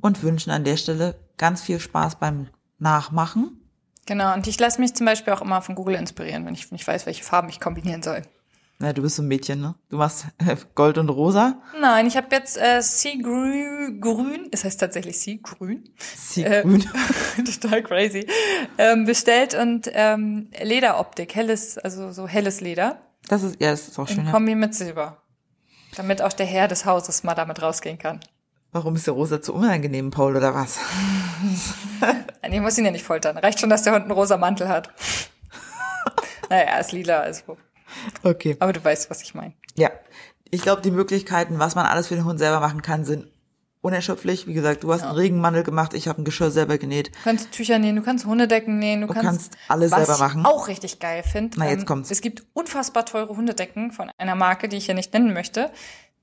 und wünschen an der Stelle ganz viel Spaß beim Nachmachen. Genau, und ich lasse mich zum Beispiel auch immer von Google inspirieren, wenn ich nicht weiß, welche Farben ich kombinieren soll. Na, du bist so ein Mädchen, ne? Du machst Gold und Rosa. Nein, ich habe jetzt äh, Sea Grün, es heißt tatsächlich Sea Grün, Sie Äh, total crazy, ähm, bestellt und ähm, Lederoptik, helles, also so helles Leder, Das ist, ja, das ist auch schön. in Ja. Kombi mit Silber. Damit auch der Herr des Hauses mal damit rausgehen kann. Warum ist der Rosa zu unangenehm, Paul, oder was? Ich muss ihn ja nicht foltern. Reicht schon, dass der Hund einen rosa Mantel hat. naja, er ist lila, also. Okay. Aber du weißt, was ich meine. Ja, ich glaube, die Möglichkeiten, was man alles für den Hund selber machen kann, sind unerschöpflich. Wie gesagt, du hast Ja. einen Regenmantel gemacht, ich habe ein Geschirr selber genäht. Du kannst Tücher nähen, du kannst Hundedecken nähen, du, Du kannst, kannst alles was selber machen. ich auch richtig geil finde. Na, jetzt kommt's. Es gibt unfassbar teure Hundedecken von einer Marke, die ich hier nicht nennen möchte,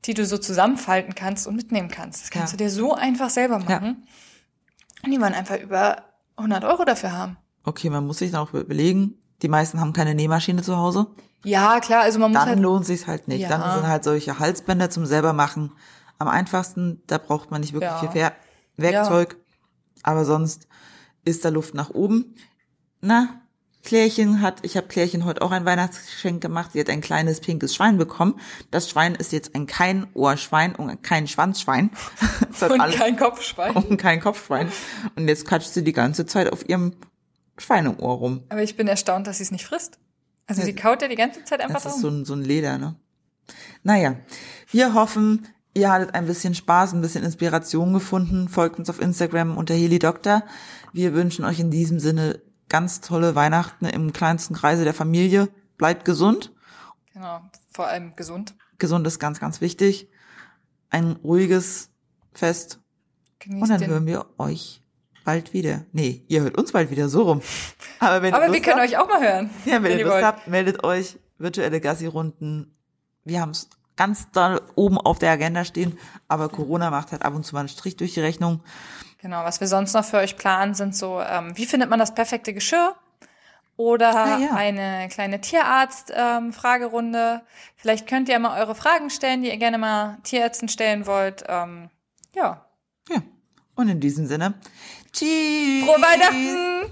die du so zusammenfalten kannst und mitnehmen kannst. Das kannst Ja. du dir so einfach selber machen. Und die man einfach über 100 Euro dafür haben. Okay, man muss sich dann auch überlegen. Die meisten haben keine Nähmaschine zu Hause. Ja, klar, also man muss Dann halt lohnt sich's halt nicht. Ja. Dann sind halt solche Halsbänder zum selber machen am einfachsten. Da braucht man nicht wirklich Ja. viel Ver Werkzeug. Aber sonst ist da Luft nach oben. Na, Klärchen hat, ich habe Klärchen heute auch ein Weihnachtsgeschenk gemacht. Sie hat ein kleines pinkes Schwein bekommen. Das Schwein ist jetzt ein kein Ohrschwein und kein Schwanzschwein. Und kein Kopfschwein. und kein Kopfschwein. Und jetzt katscht sie die ganze Zeit auf ihrem Schweineohr rum. Aber ich bin erstaunt, dass sie es nicht frisst. Also sie kaut ja die ganze Zeit einfach Das ist rum. so ein, so ein Leder, ne? Naja, wir hoffen, ihr hattet ein bisschen Spaß, ein bisschen Inspiration gefunden. Folgt uns auf Instagram unter HeliDoktor. Wir wünschen euch in diesem Sinne ganz tolle Weihnachten im kleinsten Kreise der Familie. Bleibt gesund. Genau, vor allem gesund. Gesund ist ganz, ganz wichtig. Ein ruhiges Fest. Genießt Und dann hören wir euch bald wieder. Nee, ihr hört uns bald wieder, so rum. Aber, wenn Aber wir können habt, euch auch mal hören. Ja, wenn, ihr Lust wollt. habt, meldet euch. Virtuelle Gassi-Runden. Wir haben es ganz da oben auf der Agenda stehen, aber Corona macht halt ab und zu mal einen Strich durch die Rechnung. Genau, was wir sonst noch für euch planen, sind so, ähm, wie findet man das perfekte Geschirr? Oder Ah, ja. eine kleine Tierarzt-Fragerunde. Vielleicht könnt ihr mal eure Fragen stellen, die ihr gerne mal Tierärzten stellen wollt. Ähm, ja. Ja. Und in diesem Sinne, tschüss. Frohe Weihnachten!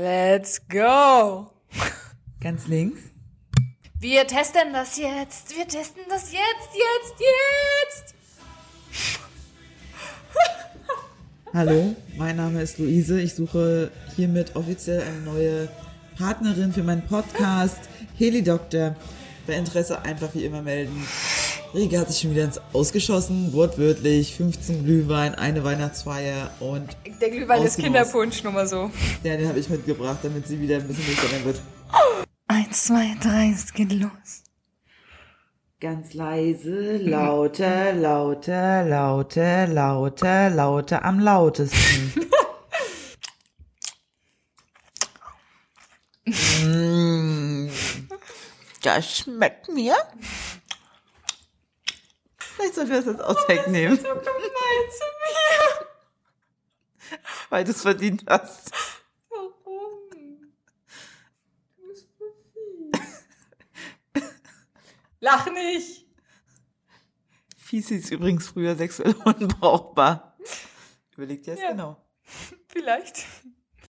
Let's go! Ganz links. Wir testen das jetzt. Wir testen das jetzt, jetzt, jetzt. Hallo, mein Name ist Luise. Ich suche hiermit offiziell eine neue Partnerin für meinen Podcast Heli Doktor. Bei Interesse einfach wie immer melden. Rieke hat sich schon wieder ins Ausgeschossen, wortwörtlich. 15 Glühwein, eine Weihnachtsfeier und Der Glühwein ist. Kinderpunsch, nur mal so. ja, den habe ich mitgebracht, damit sie wieder ein bisschen nüchterner wird. Eins, zwei, drei, es geht los. Ganz leise, lauter, lauter, lauter, lauter, lauter, am lautesten. mm, das schmeckt mir. Vielleicht sollten wir das als Outtake nehmen, So gemein zu mir. weil du es verdient hast. Warum? Du bist so fies. Lach nicht. Fies ist übrigens früher sexuell unbrauchbar. Überlegt ihr es Ja. genau. Vielleicht.